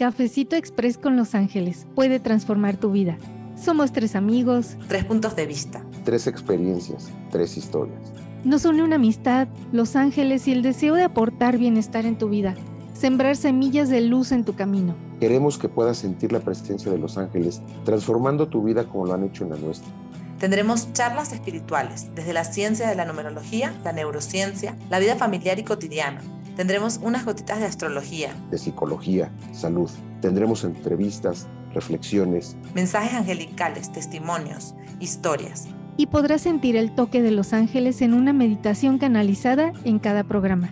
Cafecito Express con Los Ángeles puede transformar tu vida. Somos tres amigos. Tres puntos de vista. Tres experiencias, tres historias. Nos une una amistad, Los Ángeles y el deseo de aportar bienestar en tu vida. Sembrar semillas de luz en tu camino. Queremos que puedas sentir la presencia de Los Ángeles transformando tu vida como lo han hecho en la nuestra. Tendremos charlas espirituales desde la ciencia de la numerología, la neurociencia, la vida familiar y cotidiana Tendremos unas gotitas de astrología, de psicología, salud. Tendremos entrevistas, reflexiones, mensajes angelicales, testimonios, historias. Y podrás sentir el toque de los ángeles en una meditación canalizada en cada programa.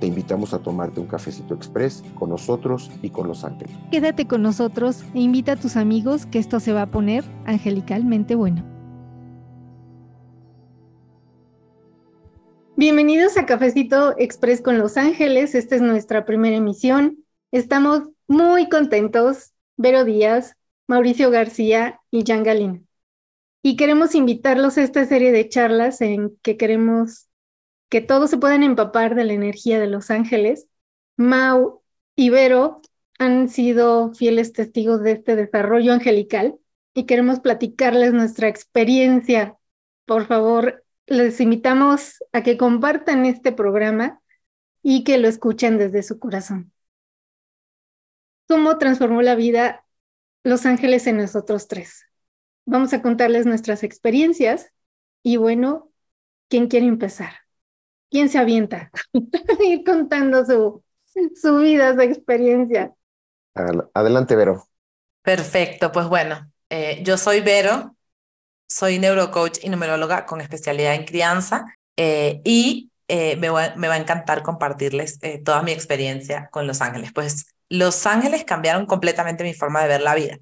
Te invitamos a tomarte un cafecito express con nosotros y con los ángeles. Quédate con nosotros e invita a tus amigos que esto se va a poner angelicalmente bueno. Bienvenidos a Cafecito Express con Los Ángeles. Esta es nuestra primera emisión. Estamos muy contentos, Vero Díaz, Mauricio García y Jan Galina. Y queremos invitarlos a esta serie de charlas en que queremos que todos se puedan empapar de la energía de Los Ángeles. Mau y Vero han sido fieles testigos de este desarrollo angelical y queremos platicarles nuestra experiencia. Por favor, les invitamos a que compartan este programa y que lo escuchen desde su corazón. ¿Cómo transformó la vida Los Ángeles en nosotros tres? Vamos a contarles nuestras experiencias y bueno, ¿quién quiere empezar? ¿Quién se avienta? Ir contando su, su vida, su experiencia. Adelante, Vero. Perfecto, pues bueno, eh, yo soy Vero, soy neurocoach y numeróloga con especialidad en crianza eh, y eh, me, va, a encantar compartirles eh, toda mi experiencia con Los Ángeles. Pues Los Ángeles cambiaron completamente mi forma de ver la vida.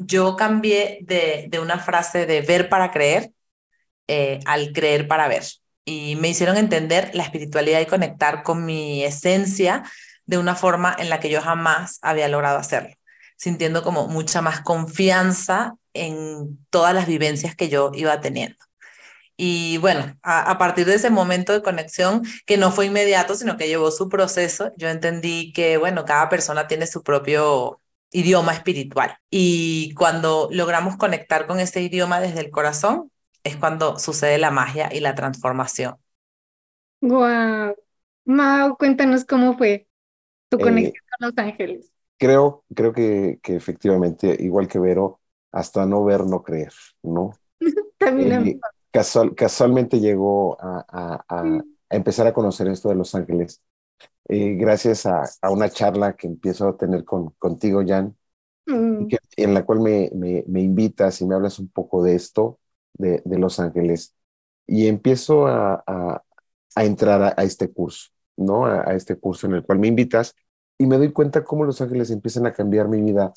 yo cambié de, de, una frase de ver para creer al creer para ver y me hicieron entender la espiritualidad y conectar con mi esencia de una forma en la que yo jamás había logrado hacerlo, sintiendo como mucha más confianza en todas las vivencias que yo iba teniendo. Y bueno, a, partir de ese momento de conexión, que no fue inmediato, sino que llevó su proceso, yo entendí que, bueno, cada persona tiene su propio idioma espiritual. Y cuando logramos conectar con ese idioma desde el corazón, es cuando sucede la magia y la transformación. Wow. Mau, cuéntanos cómo fue tu eh, conexión con Los Ángeles. Creo, creo que, que efectivamente, igual que Vero, hasta no ver, no creer, ¿no? También eh, casual, casualmente llegó a, empezar a conocer esto de Los Ángeles eh, gracias a, una charla que empiezo a tener con, contigo, Jan, mm. en la cual me, me, invitas y me hablas un poco de esto, de, Los Ángeles, y empiezo a, entrar a, este curso, ¿no? A, este curso en el cual me invitas y me doy cuenta cómo Los Ángeles empiezan a cambiar mi vida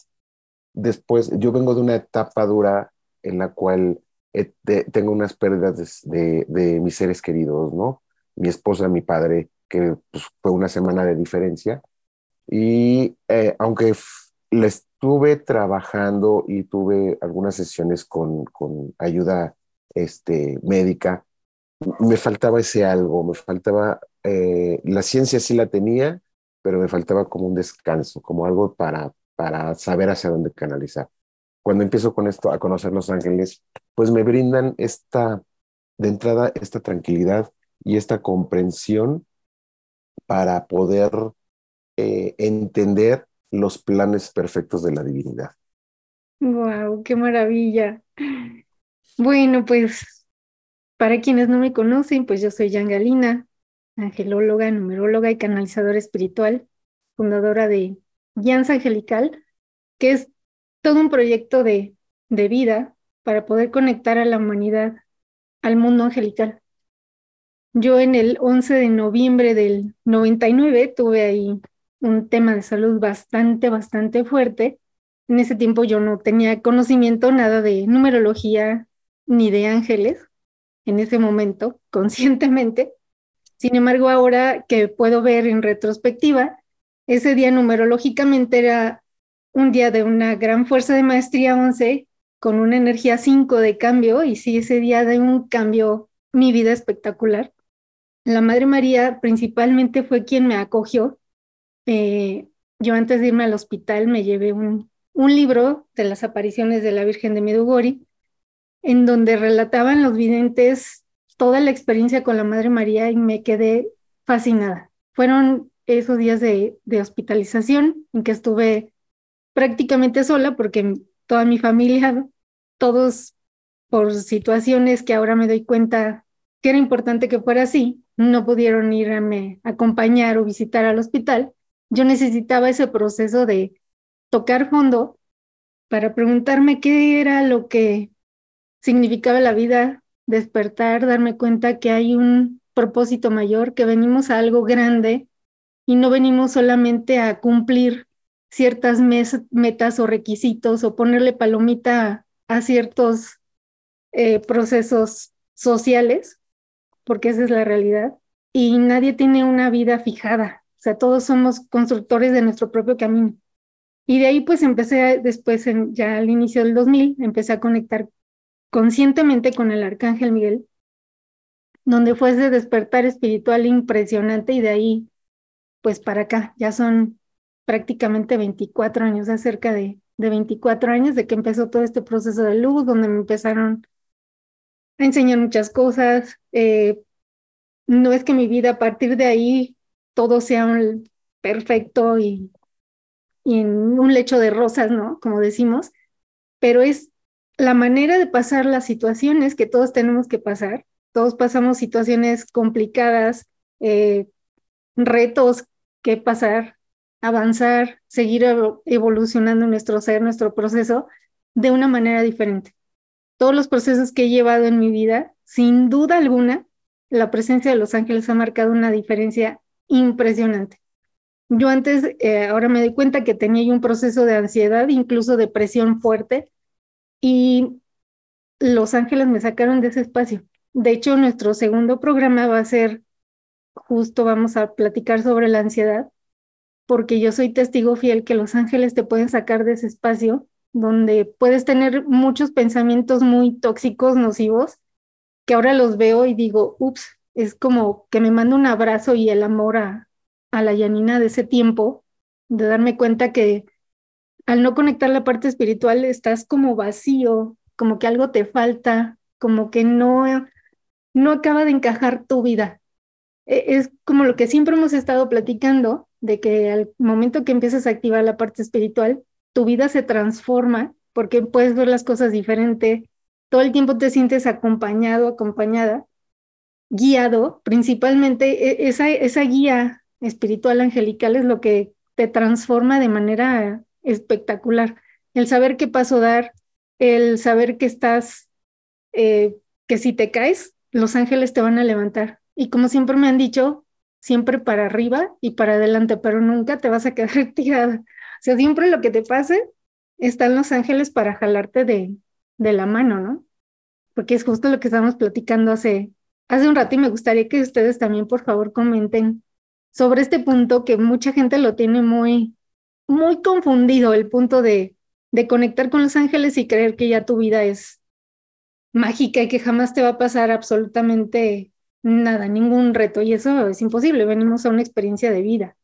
después, yo vengo de una etapa dura en la cual tengo unas pérdidas de, mis seres queridos, ¿no? Mi esposa, mi padre, que pues, fue una semana de diferencia. Y eh, aunque le estuve trabajando y tuve algunas sesiones con, con ayuda este, médica, me faltaba ese algo, me faltaba, eh, la ciencia sí la tenía, pero me faltaba como un descanso, como algo para, para saber hacia dónde canalizar. Cuando empiezo con esto a conocer Los Ángeles, pues me brindan esta, de entrada, esta tranquilidad y esta comprensión para poder eh, entender los planes perfectos de la divinidad. ¡Wow! ¡Qué maravilla! Bueno, pues para quienes no me conocen, pues yo soy Jan Galina, angelóloga, numeróloga y canalizadora espiritual, fundadora de Guianza Angelical, que es todo un proyecto de, de vida para poder conectar a la humanidad al mundo angelical. Yo en el 11 de noviembre del 99 tuve ahí un tema de salud bastante, bastante fuerte. En ese tiempo yo no tenía conocimiento nada de numerología ni de ángeles, en ese momento, conscientemente. Sin embargo, ahora que puedo ver en retrospectiva, ese día numerológicamente era un día de una gran fuerza de maestría 11 con una energía 5 de cambio y sí, ese día de un cambio mi vida espectacular. La Madre María principalmente fue quien me acogió. Eh, yo antes de irme al hospital me llevé un, un libro de las apariciones de la Virgen de Medugori, en donde relataban los videntes toda la experiencia con la Madre María y me quedé fascinada. Fueron esos días de, hospitalización en que estuve prácticamente sola porque toda mi familia, todos por situaciones que ahora me doy cuenta que era importante que fuera así, no pudieron irme a acompañar o visitar al hospital. Yo necesitaba ese proceso de tocar fondo para preguntarme qué era lo que significaba la vida, despertar, darme cuenta que hay un propósito mayor, que venimos a algo grande y no venimos solamente a cumplir ciertas metas o requisitos o ponerle palomita a ciertos eh, procesos sociales, porque esa es la realidad, y nadie tiene una vida fijada, o sea, todos somos constructores de nuestro propio camino. Y de ahí pues empecé después, ya al inicio del 2000, empecé a conectar conscientemente con el Arcángel Miguel, donde fue ese despertar espiritual impresionante y de ahí pues para acá, ya son prácticamente 24 años, acerca de, de 24 años de que empezó todo este proceso de luz, donde me empezaron a enseñar muchas cosas. Eh, no es que mi vida a partir de ahí todo sea un perfecto y, y en un lecho de rosas, ¿no? Como decimos, pero es la manera de pasar las situaciones que todos tenemos que pasar. Todos pasamos situaciones complicadas, eh, retos que pasar, avanzar, seguir evolucionando nuestro ser, nuestro proceso de una manera diferente. Todos los procesos que he llevado en mi vida, sin duda alguna, la presencia de los ángeles ha marcado una diferencia impresionante. Yo antes, eh, ahora me doy cuenta que tenía un proceso de ansiedad, incluso depresión fuerte, y los ángeles me sacaron de ese espacio. De hecho, nuestro segundo programa va a ser, justo vamos a platicar sobre la ansiedad, porque yo soy testigo fiel que los ángeles te pueden sacar de ese espacio donde puedes tener muchos pensamientos muy tóxicos, nocivos, que ahora los veo y digo, ups, es como que me manda un abrazo y el amor a, a la Yanina de ese tiempo, de darme cuenta que al no conectar la parte espiritual estás como vacío, como que algo te falta, como que no, no acaba de encajar tu vida. E, es como lo que siempre hemos estado platicando, de que al momento que empiezas a activar la parte espiritual, tu vida se transforma porque puedes ver las cosas diferente, todo el tiempo te sientes acompañado, acompañada, guiado, principalmente e, esa, esa guía espiritual angelical es lo que te transforma de manera espectacular. El saber qué paso dar, el saber que estás, eh, que si te caes, los ángeles te van a levantar. Y como siempre me han dicho, siempre para arriba y para adelante, pero nunca te vas a quedar tirada. O sea, siempre lo que te pase, están los ángeles para jalarte de, de la mano, ¿no? Porque es justo lo que estábamos platicando hace, hace un rato y me gustaría que ustedes también, por favor, comenten sobre este punto que mucha gente lo tiene muy, muy confundido, el punto de, de conectar con los ángeles y creer que ya tu vida es mágica y que jamás te va a pasar absolutamente nada, ningún reto. Y eso es imposible, venimos a una experiencia de vida.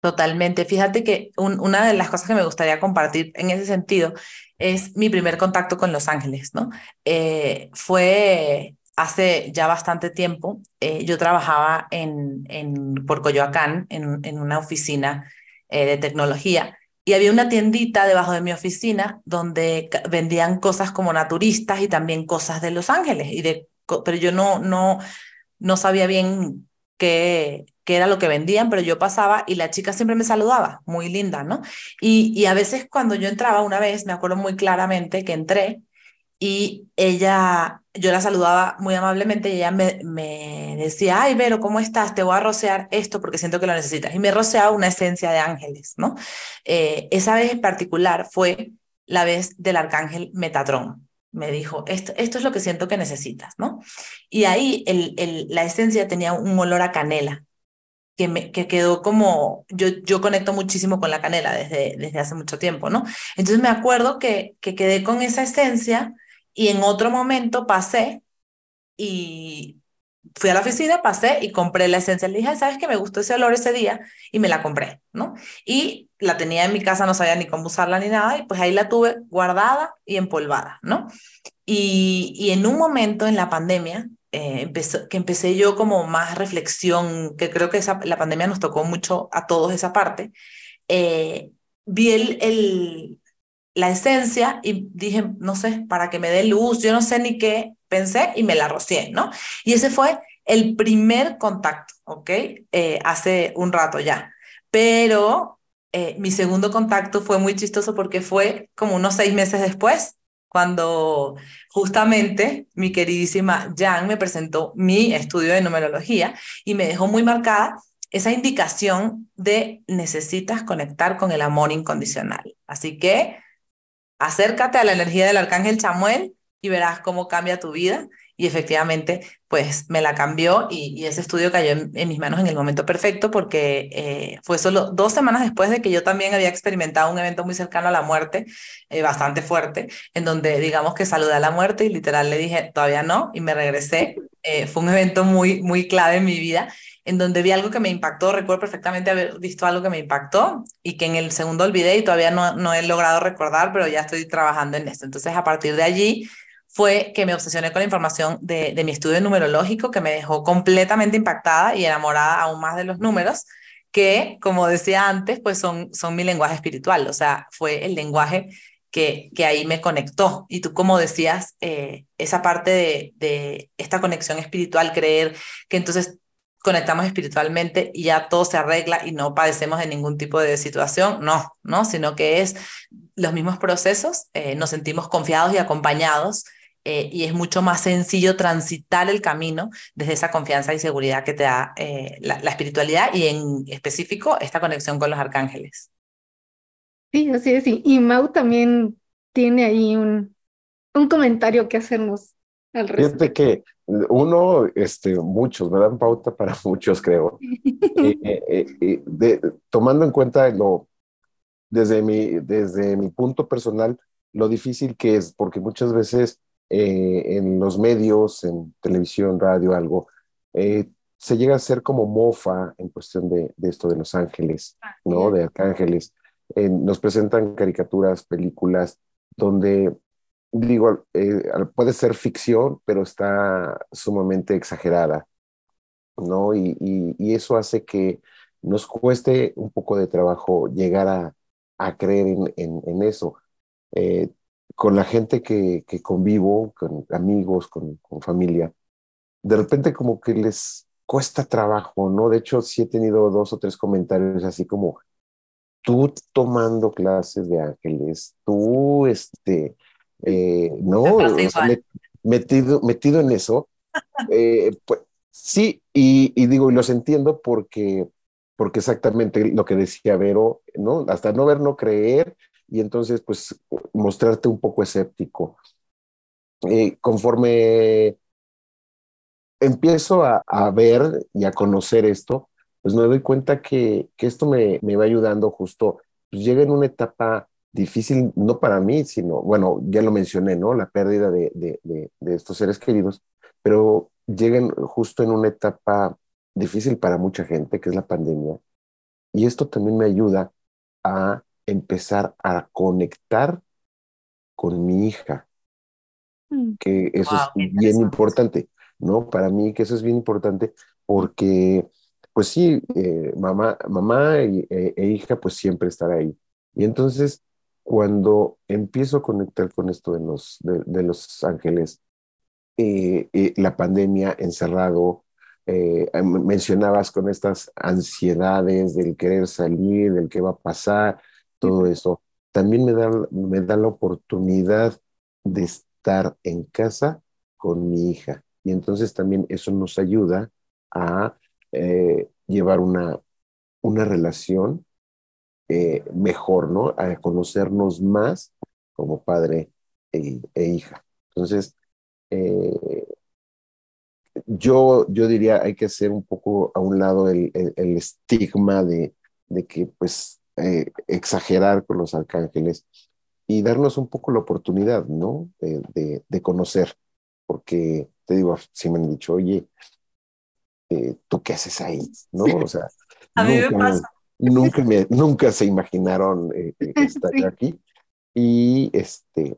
Totalmente. Fíjate que una de las cosas que me gustaría compartir en ese sentido es mi primer contacto con Los Ángeles, ¿no? Eh, fue hace ya bastante tiempo. Eh, yo trabajaba en, en, por Coyoacán, en, en una oficina eh, de tecnología, y había una tiendita debajo de mi oficina donde vendían cosas como naturistas y también cosas de Los Ángeles, y de, pero yo no, no, no sabía bien qué, qué era lo que vendían, pero yo pasaba y la chica siempre me saludaba, muy linda, ¿no? Y, y a veces cuando yo entraba, una vez, me acuerdo muy claramente que entré y ella, yo la saludaba muy amablemente y ella me, me, decía, ay, Vero, ¿cómo estás? Te voy a rociar esto porque siento que lo necesitas. Y me rociaba una esencia de ángeles, ¿no? Eh, esa vez en particular fue la vez del arcángel Metatrón me dijo, esto, esto es lo que siento que necesitas, ¿no? Y ahí el, el, la esencia tenía un olor a canela, que, me, que quedó como, yo, yo conecto muchísimo con la canela desde, desde hace mucho tiempo, ¿no? Entonces me acuerdo que, que quedé con esa esencia y en otro momento pasé y fui a la oficina, pasé y compré la esencia. Le dije, ¿sabes qué? Me gustó ese olor ese día y me la compré, ¿no? Y la tenía en mi casa, no sabía ni cómo usarla ni nada, y pues ahí la tuve guardada y empolvada, ¿no? Y, y en un momento en la pandemia, eh, que empecé yo como más reflexión, que creo que esa, la pandemia nos tocó mucho a todos esa parte, eh, vi el, la esencia y dije, no sé, para que me dé luz, yo no sé ni qué pensé y me la rocié, ¿no? Y ese fue el primer contacto, ¿ok? Eh, hace un rato ya. Pero eh, mi segundo contacto fue muy chistoso porque fue como unos seis meses después, cuando justamente mi queridísima Jan me presentó mi estudio de numerología y me dejó muy marcada esa indicación de necesitas conectar con el amor incondicional. Así que acércate a la energía del arcángel Chamuel y verás cómo cambia tu vida. Y efectivamente, pues me la cambió y, ese estudio cayó en, mis manos en el momento perfecto porque eh, fue solo dos semanas después de que yo también había experimentado un evento muy cercano a la muerte, eh, bastante fuerte, en donde digamos que saludé a la muerte y literal le dije, todavía no, y me regresé. Eh, fue un evento muy, muy clave en mi vida en donde vi algo que me impactó, recuerdo perfectamente haber visto algo que me impactó y que en el segundo olvidé y todavía no, no he logrado recordar, pero ya estoy trabajando en esto. Entonces, a partir de allí fue que me obsesioné con la información de, de mi estudio numerológico, que me dejó completamente impactada y enamorada aún más de los números, que, como decía antes, pues son, son mi lenguaje espiritual, o sea, fue el lenguaje que, que, ahí me conectó. Y tú, como decías, eh, esa parte de, de, esta conexión espiritual, creer que entonces conectamos espiritualmente y ya todo se arregla y no padecemos de ningún tipo de situación, no, no, sino que es los mismos procesos, eh, nos sentimos confiados y acompañados eh, y es mucho más sencillo transitar el camino desde esa confianza y seguridad que te da eh, la, la, espiritualidad y en específico esta conexión con los arcángeles. Sí, así es. Y Mau también tiene ahí un, un comentario que hacernos. Fíjate que uno, este, muchos, me dan pauta para muchos, creo. Eh, eh, eh, de, tomando en cuenta lo, desde mi, desde mi punto personal, lo difícil que es, porque muchas veces en los medios, en televisión, radio, algo, se llega a ser como mofa en cuestión de, de esto de Los Ángeles, ¿no? De arcángeles. nos presentan caricaturas, películas, donde digo, eh, puede ser ficción, pero está sumamente exagerada, ¿no? Y, y, eso hace que nos cueste un poco de trabajo llegar a, a creer en, en, en eso. Eh, con la gente que, que convivo, con amigos, con, con, familia, de repente como que les cuesta trabajo, ¿no? De hecho, sí he tenido dos o tres comentarios así como, tú tomando clases de ángeles, tú, este, eh, no, metido, metido en eso. Eh, pues, sí, y, y, digo, y los entiendo porque, porque exactamente lo que decía Vero, ¿no? Hasta no ver, no creer, y entonces, pues, mostrarte un poco escéptico. Eh, conforme empiezo a, a, ver y a conocer esto, pues me doy cuenta que, que esto me, me va ayudando justo. Pues llega en una etapa difícil, no para mí, sino, bueno, ya lo mencioné, ¿no? La pérdida de, de, de, estos seres queridos, pero llegan justo en una etapa difícil para mucha gente, que es la pandemia. Y esto también me ayuda a empezar a conectar con mi hija, mm. que eso es bien importante, ¿no? Para mí que eso es bien importante porque, pues sí, eh, mamá, mamá e, e, hija, pues siempre estar ahí. Y entonces cuando empiezo a conectar con esto de los, de, los ángeles, eh, eh, la pandemia encerrado, eh, mencionabas con estas ansiedades del querer salir, del qué va a pasar, todo eso, también me da, me da la oportunidad de estar en casa con mi hija. Y entonces también eso nos ayuda a llevar una, una relación eh, mejor, ¿no? A conocernos más como padre e, e hija. Entonces, eh, yo, yo diría, hay que hacer un poco a un lado el, el, estigma de, de, que, pues, eh, exagerar con los arcángeles y darnos un poco la oportunidad, ¿no? De, de, de conocer, porque te digo, si me han dicho, oye, eh, ¿tú qué haces ahí? ¿No? O sea, a mí me pasa. Nunca, me, nunca se imaginaron eh, estar aquí. Y este,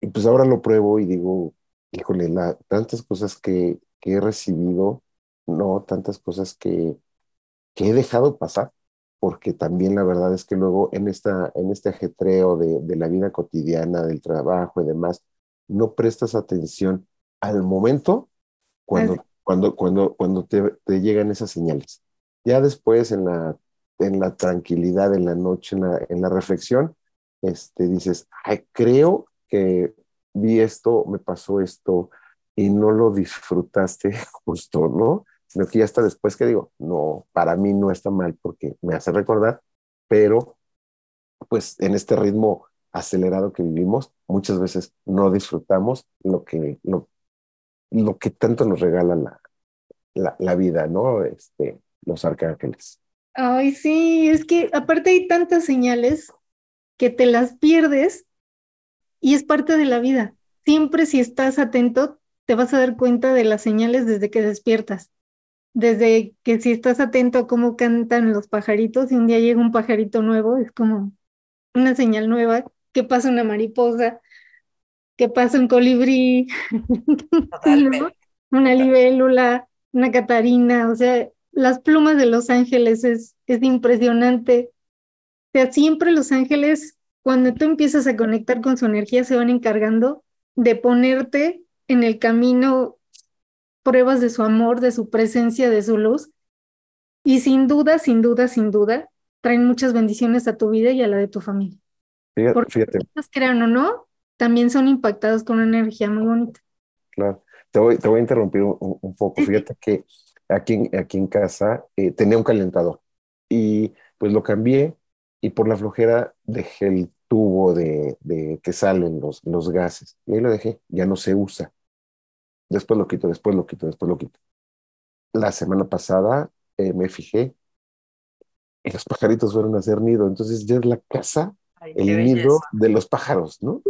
y pues ahora lo pruebo y digo, híjole, la, tantas cosas que, que he recibido, no, tantas cosas que, que he dejado pasar, porque también la verdad es que luego en, esta, en este ajetreo de, de la vida cotidiana, del trabajo y demás, no prestas atención al momento cuando, cuando, cuando, cuando te, te, llegan esas señales. Ya después en la, en la tranquilidad, en la noche, en la, en la reflexión, este, dices, Ay, creo que vi esto, me pasó esto y no lo disfrutaste justo, ¿no? Sino que ya hasta después que digo, no, para mí no está mal porque me hace recordar, pero pues en este ritmo acelerado que vivimos, muchas veces no disfrutamos lo que, lo, lo que tanto nos regala la, la, la vida, ¿no? Este, los arcángeles. Ay, sí, es que aparte hay tantas señales que te las pierdes y es parte de la vida. Siempre si estás atento, te vas a dar cuenta de las señales desde que despiertas. Desde que si estás atento a cómo cantan los pajaritos y un día llega un pajarito nuevo, es como una señal nueva, que pasa una mariposa, que pasa un colibrí, una libélula, una catarina, o sea, las plumas de los ángeles es, es impresionante. O sea, siempre los ángeles cuando tú empiezas a conectar con su energía, se van encargando de ponerte en el camino pruebas de su amor, de su presencia, de su luz. Y sin duda, sin duda, sin duda, traen muchas bendiciones a tu vida y a la de tu familia. Fíjate, Porque fíjate. crean o no, también son impactados con una energía muy bonita. Claro. Te voy, te voy a interrumpir un, poco. Fíjate que aquí, aquí en casa eh, tenía un calentador y pues lo cambié y por la flojera dejé el tubo de, de, que salen los, los gases. Y ahí lo dejé, ya no se usa. Después lo quito, después lo quito, después lo quito. La semana pasada eh, me fijé y los pajaritos fueron a hacer nido. Entonces ya es la casa, el nido de los pájaros, ¿no?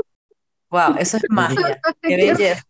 Wow, eso es magia. Qué belleza.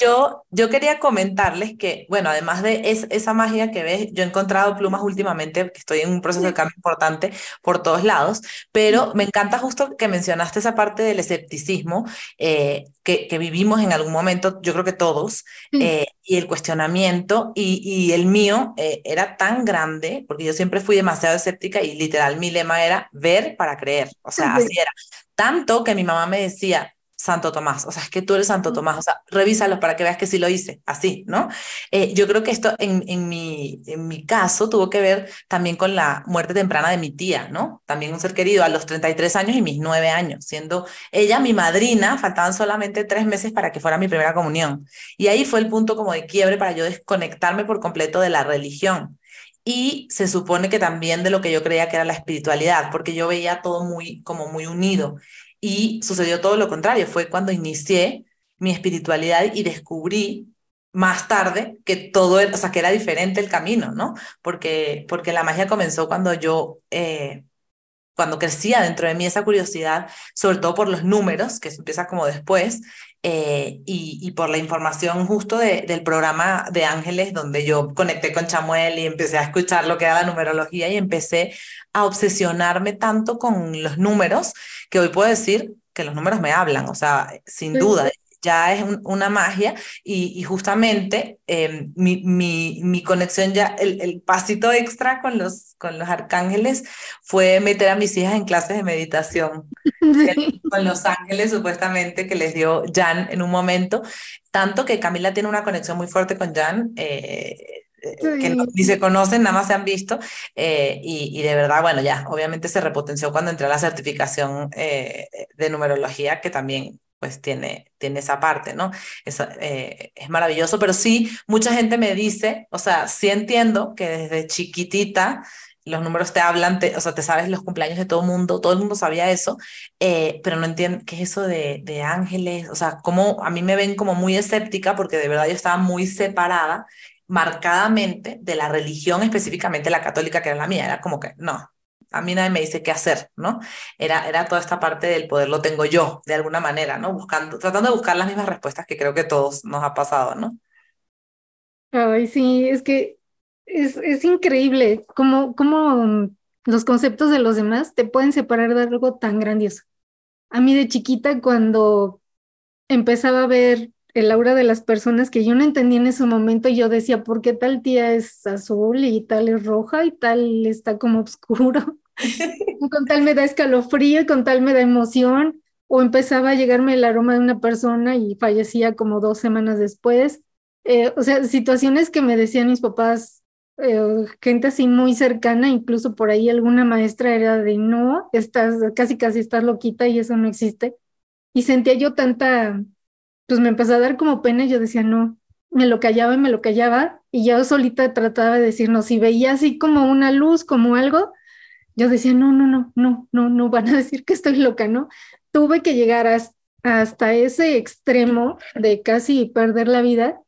Yo, yo, quería comentarles que, bueno, además de esa magia que ves, yo he encontrado plumas últimamente, que estoy en un proceso de cambio importante por todos lados, pero me encanta justo que mencionaste esa parte del escepticismo eh, que, que, vivimos en algún momento, yo creo que todos, eh, y el cuestionamiento, y, y el mío eh, era tan grande, porque yo siempre fui demasiado escéptica y literal mi lema era ver para creer, o sea, así era. Tanto que mi mamá me decía, Santo Tomás, o sea, es que tú eres Santo Tomás, o sea, revísalo para que veas que sí lo hice, así, ¿no? Eh, yo creo que esto en, en, mi, en mi caso tuvo que ver también con la muerte temprana de mi tía, ¿no? También un ser querido a los 33 años y mis 9 años, siendo ella mi madrina, faltaban solamente tres meses para que fuera mi primera comunión. Y ahí fue el punto como de quiebre para yo desconectarme por completo de la religión y se supone que también de lo que yo creía que era la espiritualidad, porque yo veía todo muy como muy unido y sucedió todo lo contrario, fue cuando inicié mi espiritualidad y descubrí más tarde que todo, era, o sea, que era diferente el camino, ¿no? Porque, porque la magia comenzó cuando yo, eh, cuando crecía dentro de mí esa curiosidad, sobre todo por los números, que empieza como después, eh, y, y, por la información justo de, del programa de Ángeles, donde yo conecté con Chamuel y empecé a escuchar lo que era la numerología y empecé a obsesionarme tanto con los números que hoy puedo decir que los números me hablan, o sea, sin duda, ya es una magia y, justamente em, mi, mi, mi, conexión ya, el, el, pasito extra con los, con los arcángeles fue meter a mis hijas en clases de meditación con los ángeles supuestamente que les dio Jan en un momento, tanto que Camila tiene una conexión muy fuerte con Jan. Eh, eh, que ni se conocen, nada más se han visto, eh, y, y, de verdad, bueno, ya, obviamente se repotenció cuando entré a la certificación de numerología, que también pues tiene, tiene esa parte, ¿no? Es, eh, es maravilloso, pero sí, mucha gente me dice, o sea, sí entiendo que desde chiquitita los números te hablan, o sea, te sabes los cumpleaños de todo el mundo, todo el mundo sabía eso, eh, pero no entiendo qué es eso de, de ángeles, o sea, como a mí me ven como muy escéptica porque de verdad yo estaba muy separada marcadamente de la religión, específicamente la católica que era la mía, era como que no, a mí nadie me dice qué hacer, ¿no? Era, era toda esta parte del poder lo tengo yo, de alguna manera, ¿no? Buscando, tratando de buscar las mismas respuestas que creo que todos nos ha pasado, ¿no? Ay, sí, es que es, es increíble cómo, cómo los conceptos de los demás te pueden separar de algo tan grandioso. A mí de chiquita, cuando empezaba a ver el aura de las personas que yo no entendía en ese momento, yo decía, ¿por qué tal tía es azul y tal es roja y tal está como oscuro? con tal me da escalofrío y con tal me da emoción. O empezaba a llegarme el aroma de una persona y fallecía como dos semanas después. Eh, o sea, situaciones que me decían mis papás, eh, gente así muy cercana, incluso por ahí alguna maestra era de no, estás casi casi estás loquita y eso no existe. Y sentía yo tanta, pues me empezó a dar como pena y yo decía no, me lo callaba y me lo callaba y yo solita trataba de decir no, si veía así como una luz, como algo, yo decía no, no, no, no, no, no, van a decir que estoy loca, ¿no? Tuve que llegar hasta ese extremo de casi perder la vida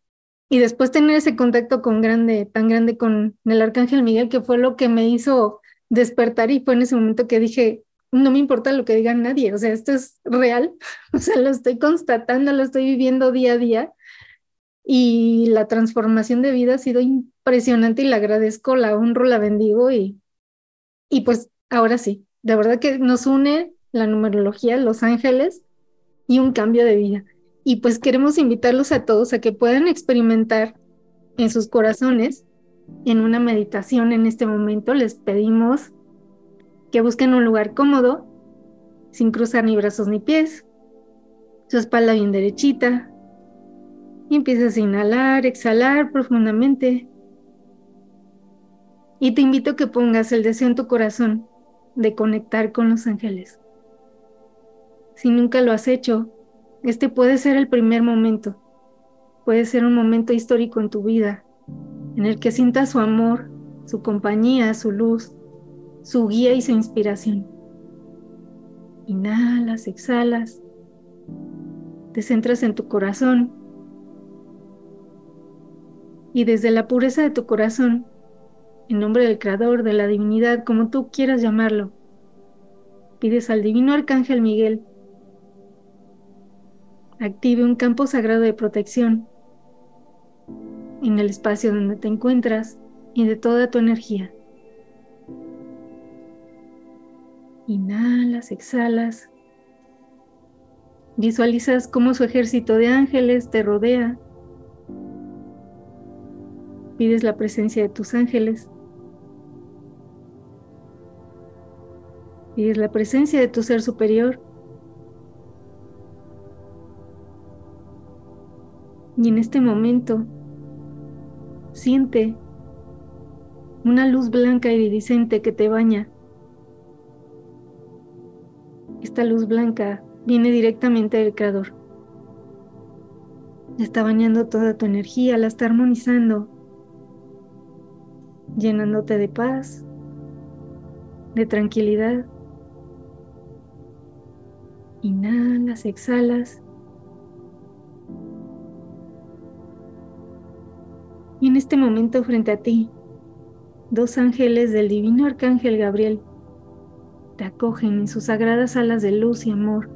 y después tener ese contacto con grande, tan grande con el arcángel Miguel, que fue lo que me hizo despertar y fue en ese momento que dije, no me importa lo que diga nadie, o sea, esto es real, o sea, lo estoy constatando, lo estoy viviendo día a día y la transformación de vida ha sido impresionante y la agradezco, la honro, la bendigo y, y pues ahora sí, de verdad que nos une la numerología, los ángeles y un cambio de vida. Y pues queremos invitarlos a todos a que puedan experimentar en sus corazones, en una meditación en este momento. Les pedimos que busquen un lugar cómodo, sin cruzar ni brazos ni pies, su espalda bien derechita. Y empiezas a inhalar, exhalar profundamente. Y te invito a que pongas el deseo en tu corazón de conectar con los ángeles. Si nunca lo has hecho, este puede ser el primer momento, puede ser un momento histórico en tu vida, en el que sientas su amor, su compañía, su luz, su guía y su inspiración. Inhalas, exhalas, te centras en tu corazón y desde la pureza de tu corazón, en nombre del Creador, de la divinidad, como tú quieras llamarlo, pides al divino Arcángel Miguel active un campo sagrado de protección en el espacio donde te encuentras y de toda tu energía. Inhalas, exhalas. Visualizas cómo su ejército de ángeles te rodea. Pides la presencia de tus ángeles. Pides la presencia de tu ser superior Y en este momento siente una luz blanca iridiscente que te baña. Esta luz blanca viene directamente del Creador. Está bañando toda tu energía, la está armonizando, llenándote de paz, de tranquilidad. Inhalas, exhalas Y en este momento frente a ti, dos ángeles del divino arcángel Gabriel te acogen en sus sagradas alas de luz y amor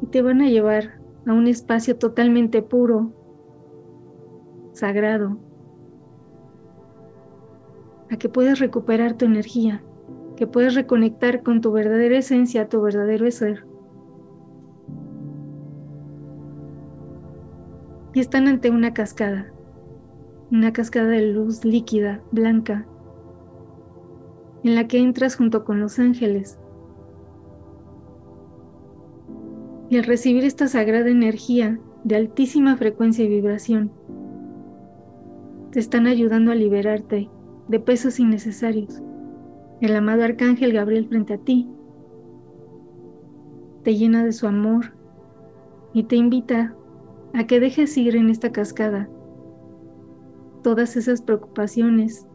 y te van a llevar a un espacio totalmente puro, sagrado, a que puedas recuperar tu energía, que puedas reconectar con tu verdadera esencia, tu verdadero ser. y están ante una cascada, una cascada de luz líquida, blanca, en la que entras junto con los ángeles. Y al recibir esta sagrada energía de altísima frecuencia y vibración, te están ayudando a liberarte de pesos innecesarios. El amado Arcángel Gabriel frente a ti te llena de su amor y te invita a que dejes ir en esta cascada todas esas preocupaciones,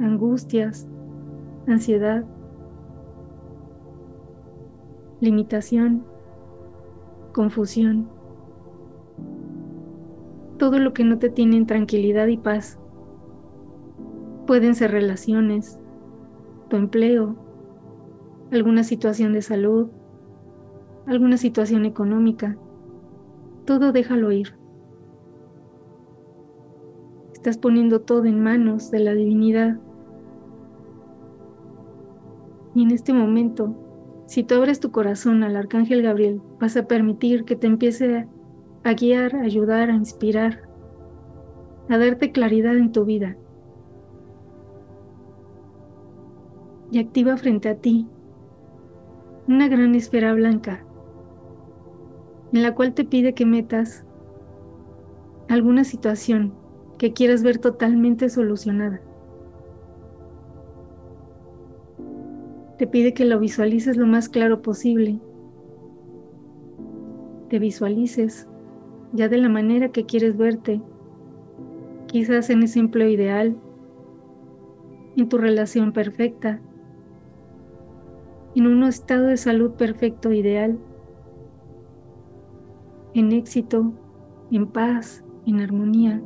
angustias, ansiedad, limitación, confusión, todo lo que no te tiene en tranquilidad y paz. Pueden ser relaciones, tu empleo, alguna situación de salud, alguna situación económica todo déjalo ir. Estás poniendo todo en manos de la divinidad. Y en este momento, si tú abres tu corazón al Arcángel Gabriel, vas a permitir que te empiece a guiar, a ayudar, a inspirar, a darte claridad en tu vida. Y activa frente a ti una gran esfera blanca en la cual te pide que metas alguna situación que quieras ver totalmente solucionada. Te pide que lo visualices lo más claro posible. Te visualices ya de la manera que quieres verte, quizás en ese empleo ideal, en tu relación perfecta, en un estado de salud perfecto ideal en éxito, en paz, en armonía.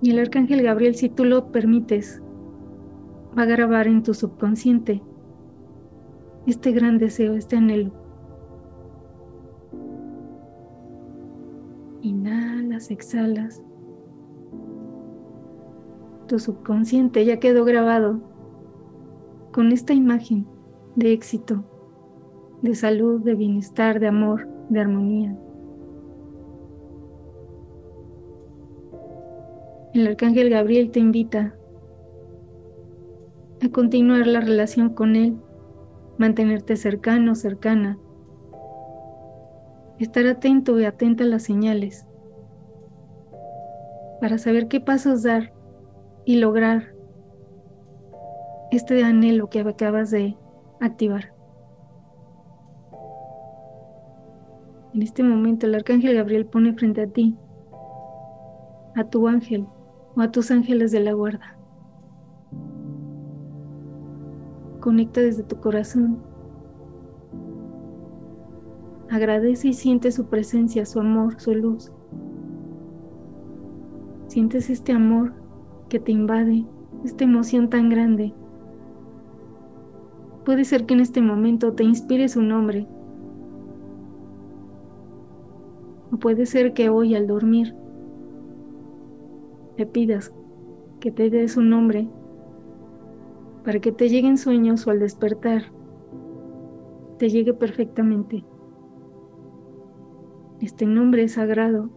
Y el arcángel Gabriel, si tú lo permites, va a grabar en tu subconsciente este gran deseo, este anhelo. Inhalas, exhalas. Tu subconsciente ya quedó grabado con esta imagen de éxito, de salud, de bienestar, de amor, de armonía. El arcángel Gabriel te invita a continuar la relación con él, mantenerte cercano, cercana, estar atento y atenta a las señales para saber qué pasos dar y lograr este anhelo que acabas de activar. En este momento el arcángel Gabriel pone frente a ti a tu ángel o a tus ángeles de la guarda. Conecta desde tu corazón. Agradece y siente su presencia, su amor, su luz. Sientes este amor que te invade, esta emoción tan grande. Puede ser que en este momento te inspire su nombre O puede ser que hoy al dormir le pidas que te des un nombre para que te lleguen sueños o al despertar te llegue perfectamente. Este nombre es sagrado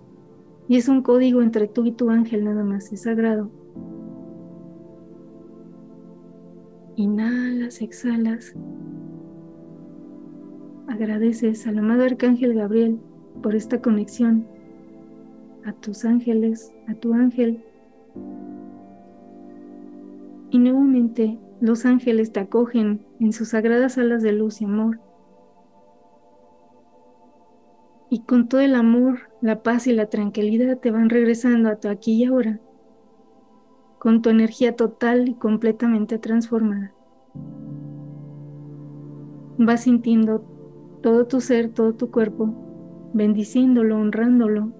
y es un código entre tú y tu ángel nada más, es sagrado. Inhalas, exhalas. Agradeces al amado arcángel Gabriel por esta conexión a tus ángeles, a tu ángel. Y nuevamente los ángeles te acogen en sus sagradas alas de luz y amor. Y con todo el amor, la paz y la tranquilidad te van regresando a tu aquí y ahora, con tu energía total y completamente transformada. Vas sintiendo todo tu ser, todo tu cuerpo bendiciéndolo, honrándolo,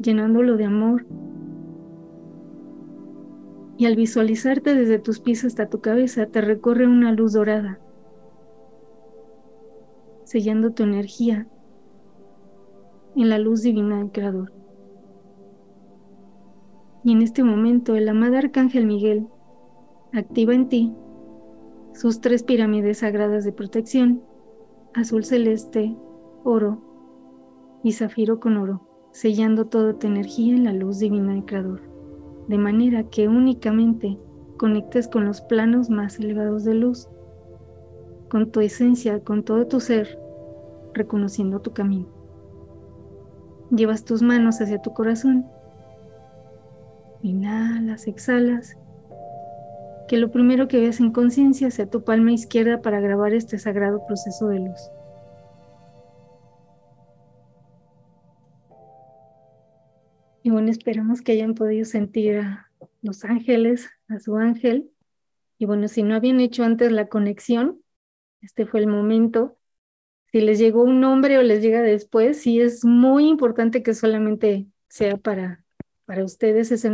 llenándolo de amor. Y al visualizarte desde tus pies hasta tu cabeza, te recorre una luz dorada, sellando tu energía en la luz divina del Creador. Y en este momento el amado Arcángel Miguel activa en ti sus tres pirámides sagradas de protección, azul celeste, oro y zafiro con oro, sellando toda tu energía en la luz divina del Creador, de manera que únicamente conectes con los planos más elevados de luz, con tu esencia, con todo tu ser, reconociendo tu camino. Llevas tus manos hacia tu corazón. Inhalas, exhalas. Que lo primero que veas en conciencia sea tu palma izquierda para grabar este sagrado proceso de luz. Y bueno, esperamos que hayan podido sentir a los ángeles, a su ángel. Y bueno, si no habían hecho antes la conexión, este fue el momento. Si les llegó un nombre o les llega después, sí es muy importante que solamente sea para, para ustedes. Es,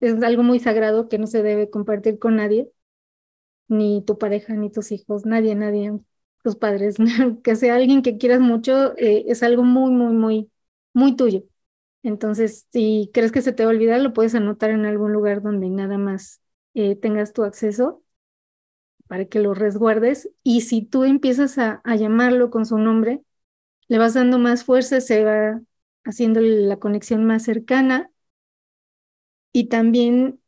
es algo muy sagrado que no se debe compartir con nadie, ni tu pareja, ni tus hijos, nadie, nadie, tus padres. que sea alguien que quieras mucho, eh, es algo muy, muy, muy muy tuyo. Entonces, si crees que se te va a olvidar, lo puedes anotar en algún lugar donde nada más eh, tengas tu acceso para que lo resguardes. Y si tú empiezas a, a llamarlo con su nombre, le vas dando más fuerza, se va haciendo la conexión más cercana. Y también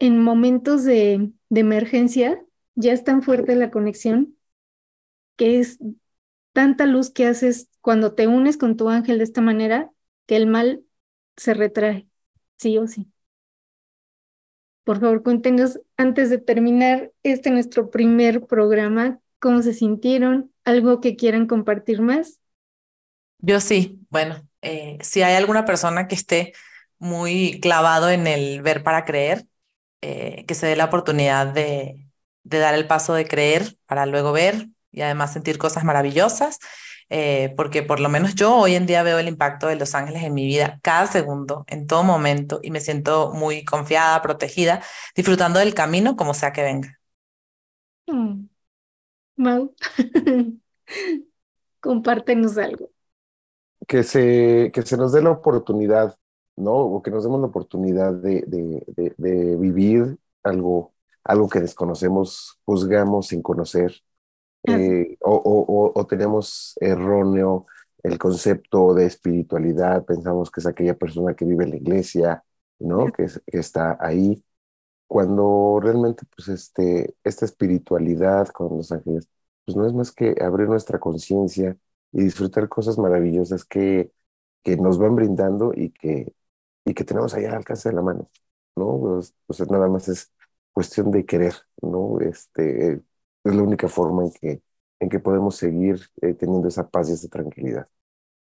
en momentos de, de emergencia, ya es tan fuerte la conexión que es tanta luz que haces cuando te unes con tu ángel de esta manera que el mal se retrae, sí o sí. Por favor, cuéntenos antes de terminar este nuestro primer programa, cómo se sintieron, algo que quieran compartir más. Yo sí, bueno, eh, si hay alguna persona que esté muy clavado en el ver para creer, eh, que se dé la oportunidad de, de dar el paso de creer para luego ver y además sentir cosas maravillosas. Eh, porque por lo menos yo hoy en día veo el impacto de los ángeles en mi vida cada segundo, en todo momento, y me siento muy confiada, protegida, disfrutando del camino como sea que venga. Mm. compártenos algo. Que se, que se nos dé la oportunidad, ¿no? O que nos demos la oportunidad de, de, de, vivir algo, algo que desconocemos, juzgamos sin conocer, eh, o, o, tenemos erróneo el concepto de espiritualidad, pensamos que es aquella persona que vive en la iglesia, ¿no? Que, que está ahí, cuando realmente pues este, esta espiritualidad con los ángeles, pues no es más que abrir nuestra conciencia y disfrutar cosas maravillosas que, que nos van brindando y que, y que tenemos ahí al alcance de la mano, ¿no? Pues, pues nada más es cuestión de querer, ¿no? Este, es la única forma en que, en que podemos seguir eh, teniendo esa paz y esa tranquilidad.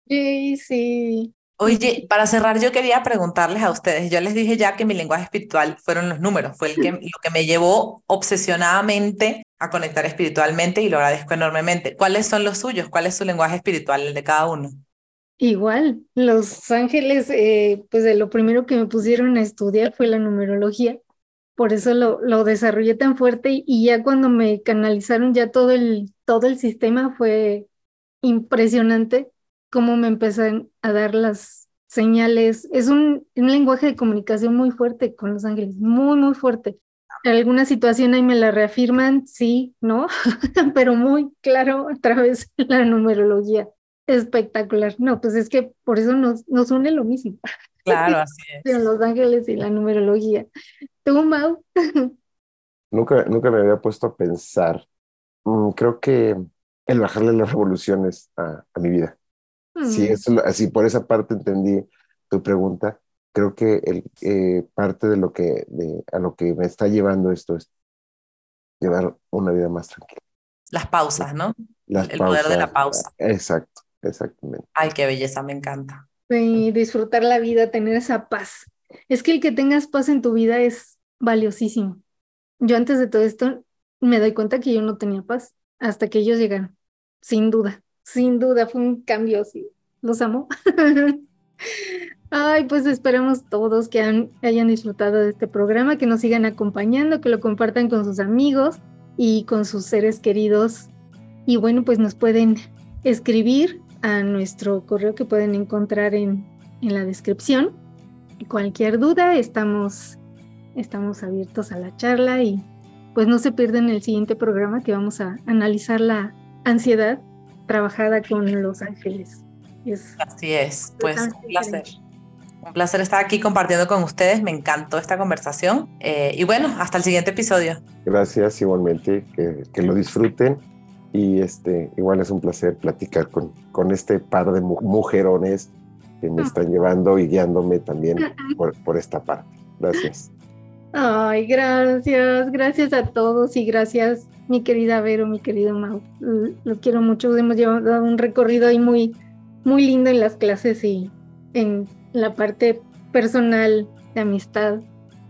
Sí, sí. Oye, para cerrar, yo quería preguntarles a ustedes. Yo les dije ya que mi lenguaje espiritual fueron los números, fue el que, lo que me llevó obsesionadamente a conectar espiritualmente y lo agradezco enormemente. ¿Cuáles son los suyos? ¿Cuál es su lenguaje espiritual, el de cada uno? Igual, los ángeles, eh, pues de lo primero que me pusieron a estudiar fue la numerología por eso lo, lo desarrollé tan fuerte y, ya cuando me canalizaron ya todo el, todo el sistema fue impresionante cómo me empezaron a dar las señales. Es un, un lenguaje de comunicación muy fuerte con los ángeles, muy, muy fuerte. Alguna situación ahí me la reafirman, sí, ¿no? Pero muy claro a través de la numerología. Espectacular. No, pues es que por eso nos, nos une lo mismo. Claro, así es. Los ángeles y la numerología. ¿Tú, Mau? nunca, nunca me había puesto a pensar. Mm, creo que el bajarle las revoluciones a, a mi vida. Si mm. eso, así por esa parte entendí tu pregunta. Creo que el, eh, parte de lo que de, a lo que me está llevando esto es llevar una vida más tranquila. Las pausas, ¿no? el poder de la pausa. Exacto, exactamente. Ay, qué belleza, me encanta. Sí, disfrutar la vida, tener esa paz. Es que el que tengas paz en tu vida es valiosísimo. Yo antes de todo esto me doy cuenta que yo no tenía paz hasta que ellos llegaron. Sin duda, sin duda fue un cambio, sí. Los amo. Ay, pues esperamos todos que hayan disfrutado de este programa, que nos sigan acompañando, que lo compartan con sus amigos y con sus seres queridos. Y bueno, pues nos pueden escribir a nuestro correo que pueden encontrar en, en la descripción. Cualquier duda, estamos estamos abiertos a la charla y pues no se pierden el siguiente programa que vamos a analizar la ansiedad trabajada con los ángeles. Así es, pues un placer. Un placer estar aquí compartiendo con ustedes, me encantó esta conversación eh, y bueno, hasta el siguiente episodio. Gracias igualmente, que, que, lo disfruten y este, igual es un placer platicar con, con este par de mujerones que me ah. están llevando y guiándome también por, por esta parte. Gracias. Ay, gracias, gracias a todos y gracias mi querida Vero, mi querido Mau. Lo quiero mucho, hemos llevado un recorrido ahí muy, muy lindo en las clases y en la parte personal de amistad.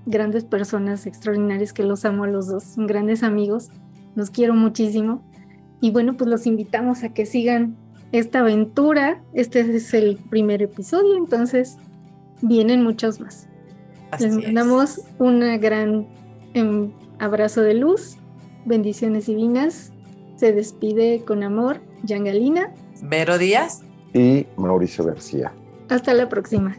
Grandes personas extraordinarias que los amo a los dos, son grandes amigos, los quiero muchísimo. Y bueno, pues los invitamos a que sigan esta aventura. Este es el primer episodio, entonces vienen muchos más. Les mandamos un gran em, abrazo de luz, bendiciones divinas. Se despide con amor, Yangalina. Vero Díaz. y Mauricio García. Hasta la próxima.